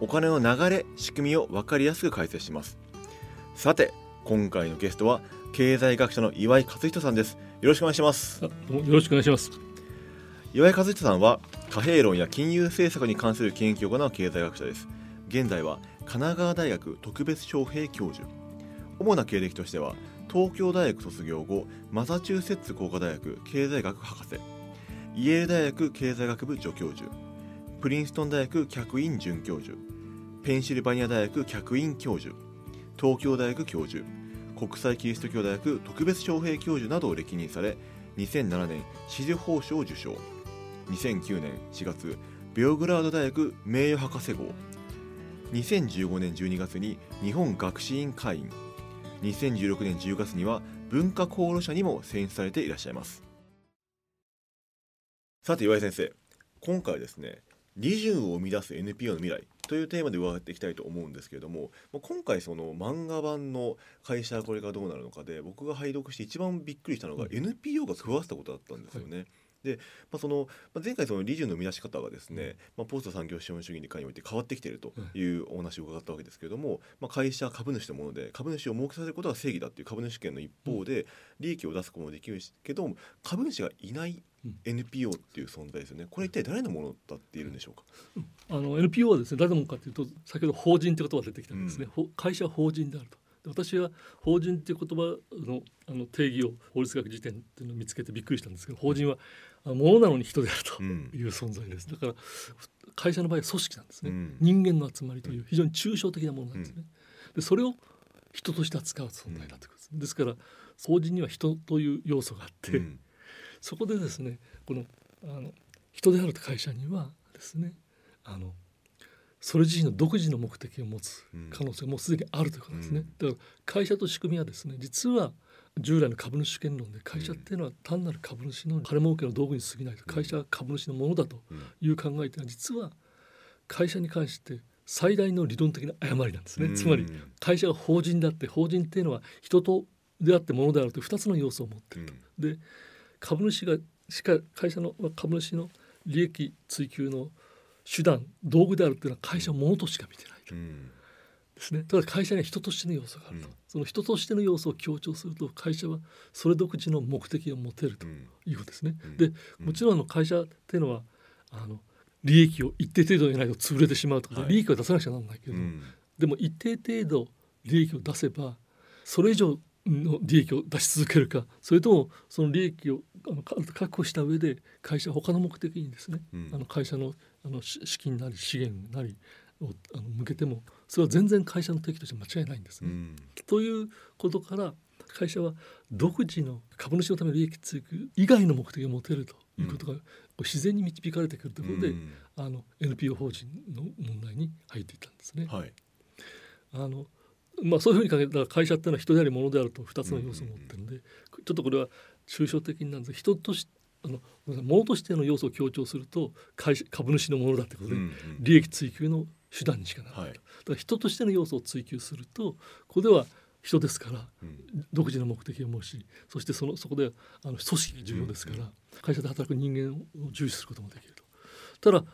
お金の流れ仕組みを分かりやすく解説します。さて今回のゲストは経済学者の岩井和人さんです。よろしくお願いします。よろしくお願いします。岩井和人さんは貨幣論や金融政策に関する研究を行う経済学者です。現在は神奈川大学特別招聘教授。主な経歴としては東京大学卒業後マサチューセッツ工科大学経済学博士。イェール大学経済学部助教授。プリンストン大学客員准教授ペンシルバニア大学客員教授東京大学教授国際キリスト教大学特別招聘教授などを歴任され2007年紫綬褒章を受賞2009年4月ベオグラード大学名誉博士号。2015年12月に日本学士院会員。2016年10月には文化功労者にも選出されていらっしゃいます。さて岩井先生。今回はですね利潤を生み出す NPO の未来。というテーマで伺っていきたいと思うんですけれども今回その漫画版の会社はこれがどうなるのかで僕が拝読して一番びっくりしたのが NPO が食わせたことだったんですよね。はいで、まあ、そのまあ、前回その利潤の生み出し方がですね、まあ、ポスト産業資本主義において変わってきているというお話を伺ったわけですけれども、まあ、会社株主のもので株主を儲けさせることが正義だっていう株主権の一方で利益を出すこともできるけど株主がいない NPO っていう存在ですよね。これ一体誰のものだって言えるんでしょうか？あの NPO はですね誰のものかというと先ほど法人って言葉が出てきたんですね。うん、会社は法人であると。私は法人っていう言葉のあの定義を法律学辞典っていうのを見つけてびっくりしたんですけど法人は物なのに人であるという存在です、だから会社の場合は組織なんですね、うん、人間の集まりという非常に抽象的なものなんですね、でそれを人として扱う存在だということです、ですから法人には人という要素があって、そこでですねこのあの人である会社にはですねあのそれ自身の独自の目的を持つ可能性もすでにあるということですね。だから会社と仕組みはですね実は従来の株主権論で会社っていうのは単なる株主の金儲けの道具に過ぎない。と会社は株主のものだという考えというのは実は会社に関して最大の理論的な誤りなんですね。つまり会社が法人であって法人っていうのは人とであってものであるという2つの要素を持っていると。で株主がしか会社の株主の利益追求の手段道具であるというのは会社ものとしか見てないと。ですね、ただ会社には人としての要素があると、うん、その人としての要素を強調すると会社はそれ独自の目的を持てるということですね。うん、でもちろんの会社っていうのはあの利益を一定程度でないと潰れてしまうとか、はい、利益を出さなくちゃならないけど、うん、でも一定程度利益を出せばそれ以上の利益を出し続けるかそれともその利益をあの確保した上で会社他の目的にですね、うん、あの会社のあの資金なり資源なりをあの向けてもそれは全然会社の敵として間違いないんですね。うん、ということから会社は独自の株主のための利益追求以外の目的を持てるということが自然に導かれてくるということで、うん、あの NPO 法人の問題に入っていたんですね。はい、あのまあ、そういうふうに考えたら会社っていうのは人であり物であると2つの要素を持ってるので、ちょっとこれは抽象的なんです。人としあの物としての要素を強調すると会社株主のものだってことで、利益追求の手段にしかならないと、はい、だから人としての要素を追求するとここでは人ですから、うん、独自の目的を持ちそしてそのそこであの組織が重要ですから、うん、会社で働く人間を重視することもできると。ただ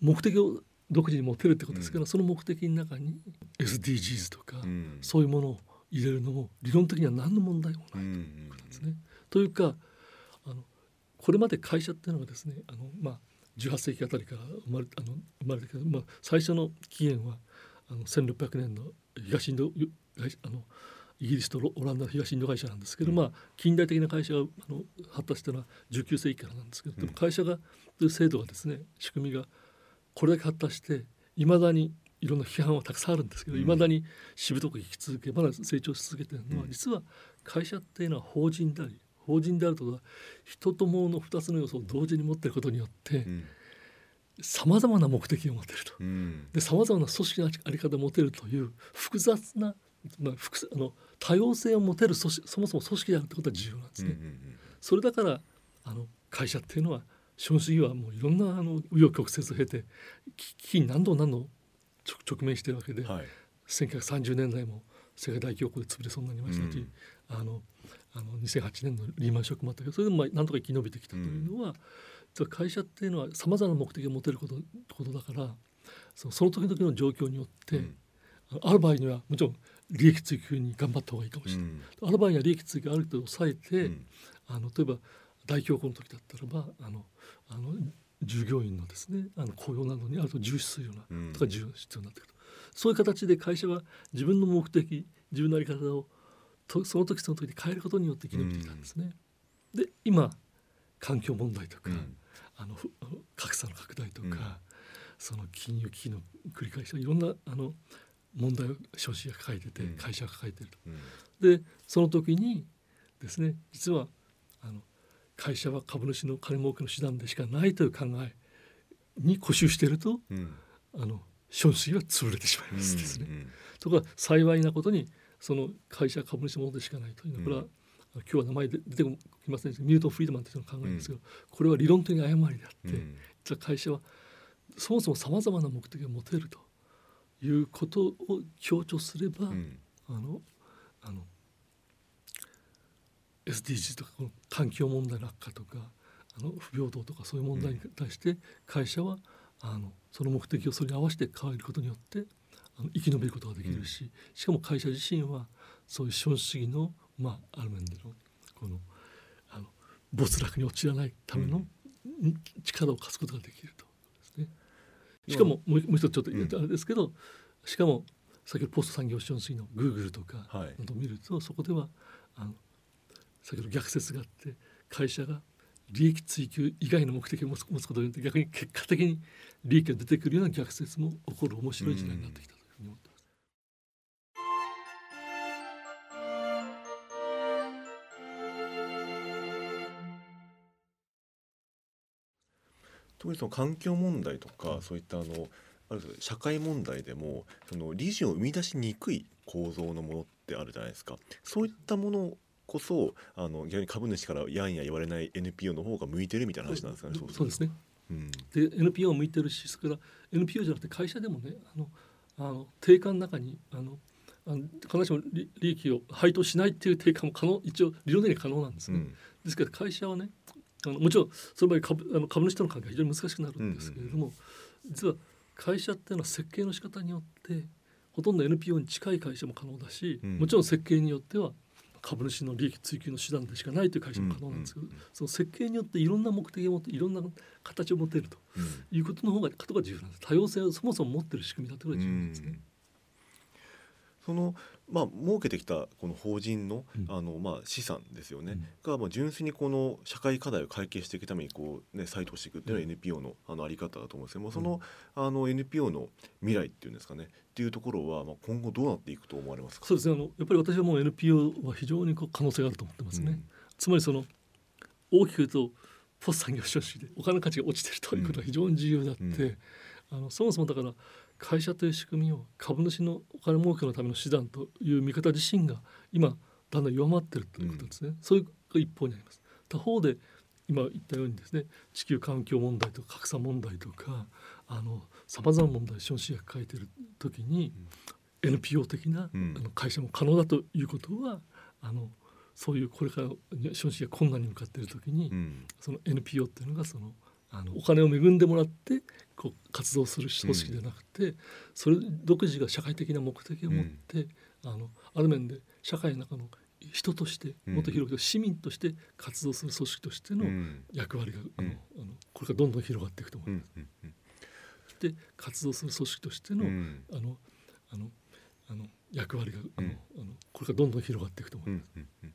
目的を独自に持てるってことですから、うん、その目的の中に SDGs とか、うん、そういうものを入れるのも理論的には何の問題もないということですね。というかあのこれまで会社っていうのがですねあの、まあ、18世紀あたりから生まれあの生まれたけど、まあ、最初の起源はあの1600年の東インドあのイギリスとオランダの東インド会社なんですけど、うん、まあ近代的な会社があの発達したのは19世紀からなんですけど、でも会社がという制度がですね仕組みがこれだけ発達していまだにいろんな批判はたくさんあるんですけどいま、だにしぶとく生き続けまだ成長し続けているのは、実は会社っていうのは法人であり法人であるということは人と物の2つの要素を同時に持っていることによって、うん、さまざまな目的を持てると。さまざまな組織のあり方を持てるという複雑な、まあ、複あの多様性を持てる組織そもそも組織であるってことは重要なんですね。それだからあの会社っていうのは資本主義はもういろんなあの紆余曲折を経て危機に何度何度直直面してるわけで、うんはい1930年代も世界大恐慌で潰れそうになりましたし、うん。あのあの2008年のリーマンショックもあったけどそれでもまあなんとか生き延びてきたというのは、実は会社っていうのはさまざまな目的を持てることことだからそのその時々の状況によって、うん。ある場合にはもちろん利益追求に頑張った方がいいかもしれない、うん。ある場合には利益追求ある程度抑えて、うん。あの例えば大恐慌の時だったらばあのあの従業員のですねあの雇用などにあると重視するようなうん。とか重要必要になってくると、そういう形で会社は自分の目的自分の在り方をとその時その時で変えることによって生き延びてきたんですね。で今環境問題とか、うん。あの格差の拡大とか、うん。その金融危機の繰り返しいろんなあの問題を消費者が抱えてて、うん。会社が抱えていると。うん。でその時にですね実はあの会社は株主の金儲けの手段でしかないという考えに固執しているとうん。あの資本主義は潰れてしまいますですね。うんところが幸いなことにその会社株主のものでしかないというのはこれは、うん。今日は名前で出てきませんでミルトン・フリードマンという人の考えですけど、これは理論的に誤りであって、うん。実は会社はそもそもさまざまな目的を持てるということを強調すれば、うん。あのあの SDGs とかこの環境問題の悪化とかあの不平等とかそういう問題に対して会社はあのその目的をそれに合わせて変えることによってあの生き延びることができるし、しかも会社自身はそういう資本主義の、まあ、ある面でのこのあの没落に陥らないための、ん。力を貸すことができると。ですね。しかももうもう一つちょっと言うとあれですけど、しかも先ほどポスト産業資本主義のグーグルとかはい。などを見るとそこではあの先ほど逆説があって会社が利益追求以外の目的を持つことによって逆に結果的に利益が出てくるような逆説も起こる面白い時代になってきたというふうに思ってます。特にその環境問題とか、そういったあのある社会問題でもその理事を生み出しにくい構造のものってあるじゃないですかそういったものこそあの逆に株主からやんや言われない NPO の方が向いてるみたいな話なんですかねそうですね。うんで NPO を向いてるしそれから NPO じゃなくて会社でもねあのあの定価の中にあのあの必ずしも利利益を配当しないっていう定価も可能一応理論的に可能なんですね。うんですから会社はねあのもちろんその場合株あの株主との関係は非常に難しくなるんですけれども、実は会社っていうのは設計の仕方によってほとんど NPO に近い会社も可能だし、うんもちろん設計によっては株主の利益追求の手段でしかないという会社も可能なんですけど、うんうん。うんその設計によっていろんな目的を持っていろんな形を持てるとうんいうことの方がことが重要なんです。多様性をそもそも持ってる仕組みだということが重要なんですね。そのまあ設けてきたこの法人の,、うん。あのまあ資産ですよね、がまあ純粋にこの社会課題を解決していくためにこうね再投していくっていうのは NPO のあのあり方だと思うんですけども、そのあの NPO の未来っていうんですかね。っていうところはまあ今後どうなっていくと思われますか？そうですね。あのやっぱり私はもう NPO は非常にこう可能性があると思ってますね。つまりその大きく言うとポスト産業消費でお金の価値が落ちてるということが非常に重要であって、うん。あのそもそもだから会社という仕組みを株主のお金儲けのための手段という見方自身が今だんだん弱まってるということですね、そういうが一方にあります。他方で今言ったようにですね地球環境問題とか格差問題とかさまざまな問題を資本主義が抱えている時に、NPO 的な、うん。あの会社も可能だということはあのそういうこれから資本主義が困難に向かっている時に、うん。その NPO っていうのがそのあのお金を恵んでもらってこう活動する組織ではなくて、それ独自が社会的な目的を持って、あのある面で社会の中の人としてうん。もっと広く市民として活動する組織としてのうん。役割が、あのうん。あのこれからどんどん広がっていくと思います。うんうん。で活動する組織としての,、うん。あのあのあの役割があの、うん。あのこれからどんどん広がっていくと思います。うんうんうん。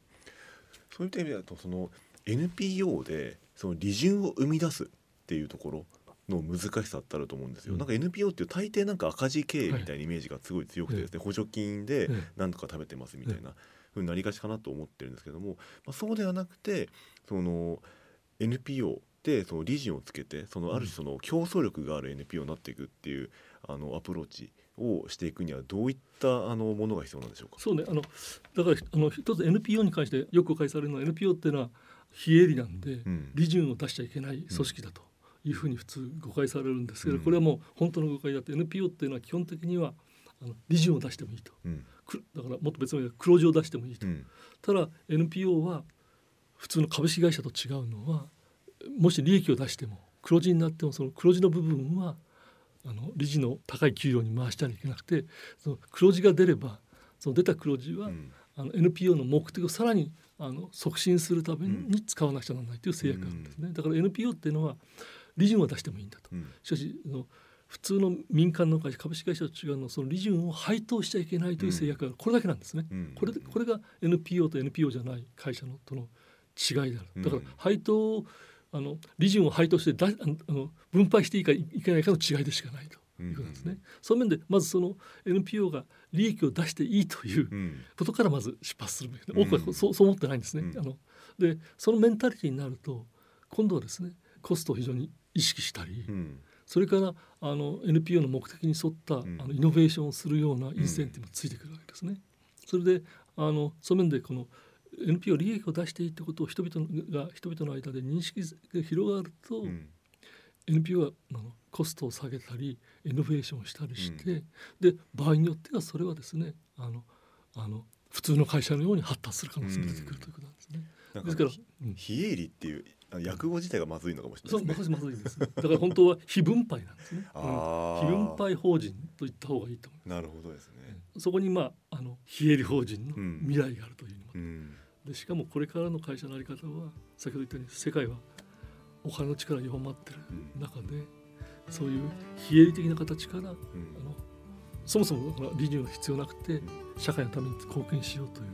そういった意味だとその NPO でその利潤を生み出すっていうところの難しさってあると思うんですよ、うん。なんか NPO っていう大抵なんか赤字経営みたいなイメージがすごい強くてですね、補助金でええ。なんとか食べてますみたいなふうになりがちかなと思ってるんですけども、まあ、そうではなくてその NPO ってその理事をつけてそのある種その競争力がある NPO になっていくっていうあのアプローチをしていくにはどういったあのものが必要なんでしょうか？そうね。あのだからあの一つ NPO に関してよく誤解されるのは NPO っていうのは非営利なんで、うん。利潤を出しちゃいけない組織だというふうに普通誤解されるんですけど、うん。これはもう本当の誤解だって NPO っていうのは基本的にはあの利潤を出してもいいと。うん。くだからもっと別の意味で黒字を出してもいいと、うん。ただ NPO は普通の株式会社と違うのはもし利益を出しても黒字になってもその黒字の部分はあの理事の高い給料に回したらいけなくてその黒字が出ればその出た黒字は、うん。あの NPO の目的をさらにあの促進するために使わなくちゃならないという制約があるんですね、だから NPO っていうのは利潤は出してもいいんだと。うん。しかしあの普通の民間の会社株式会社と違うのはその利潤を配当しちゃいけないという制約がこれだけなんですね、うん。これでこれが NPO と NPO じゃない会社のとの違いである。だからうん配当をあの利潤を配当してだあの分配していいかいけないかの違いでしかないと。いうことなんですね、その面でまずその NPO が利益を出していいといううん。ことからまず出発するべきでうん。多くはそうそう思ってないんですね。うん。あのでそのメンタリティになると今度はですねコストを非常に意識したり、うん。それからあの NPO の目的に沿った、ん。あのイノベーションをするようなインセンティブがついてくるわけですね。それであのその面でこの NPO 利益を出していいってことを人々が人々の間で認識が広がると、うん。NPO はあのコストを下げたりイノベーションをしたりして、で場合によってはそれはですねあのあの普通の会社のように発達する可能性が出てくるということなんですね。なんですから、うん、非営利っていう訳語自体がまずいのかもしれないですね。まずいまずいです。ね。だから本当は非分配なんですね。非分配法人と言った方がいいと思なるほどですね。う。そこにまああの非営利法人のうん。未来があるというのも、うん。でしかもこれからの会社のあり方は先ほど言ったように世界はお金の力が弱まってるうん。中でそういう非営利的な形からあのうんそもそもだから利潤が必要なくて社会のために貢献しようという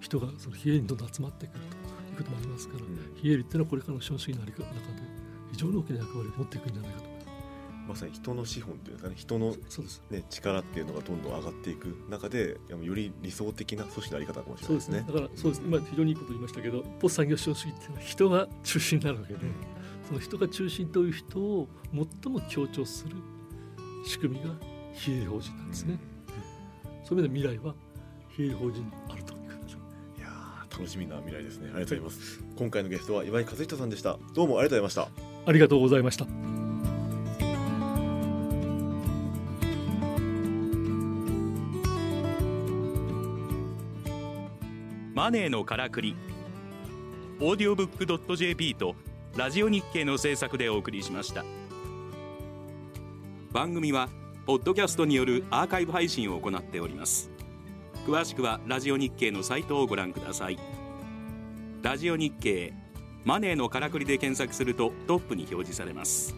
人がその非営利にどんどん集まってくるとこともありますから、うん。非営利っていうのはこれからの資本主義のあで非常に大きな役割を持っていくんじゃないかと。思います。まさに人の資本っていうかね人の、ね、力っていうのがどんどん上がっていく中でより理想的な組織のあり方かもしれないですすね。だからそうです。今非常にいいこと言いましたけどポスト産業資本主義っていうのは人が中心になるわけで、その人が中心という人を最も強調する仕組みが非営利法人なんですね、そういう意味で未来は非営利法人にあ楽しみな未来ですね。ありがとうございます。今回のゲストは岩井和人さんでした。どうもありがとうございました。ありがとうございましたマネーのからくりオーディオブック .jp とラジオ日経の制作でお送りしました番組はポッドキャストによるアーカイブ配信を行っております詳しくはラジオ日経のサイトをご覧くださいラジオ日経。マネーのからくりで検索するとトップに表示されます。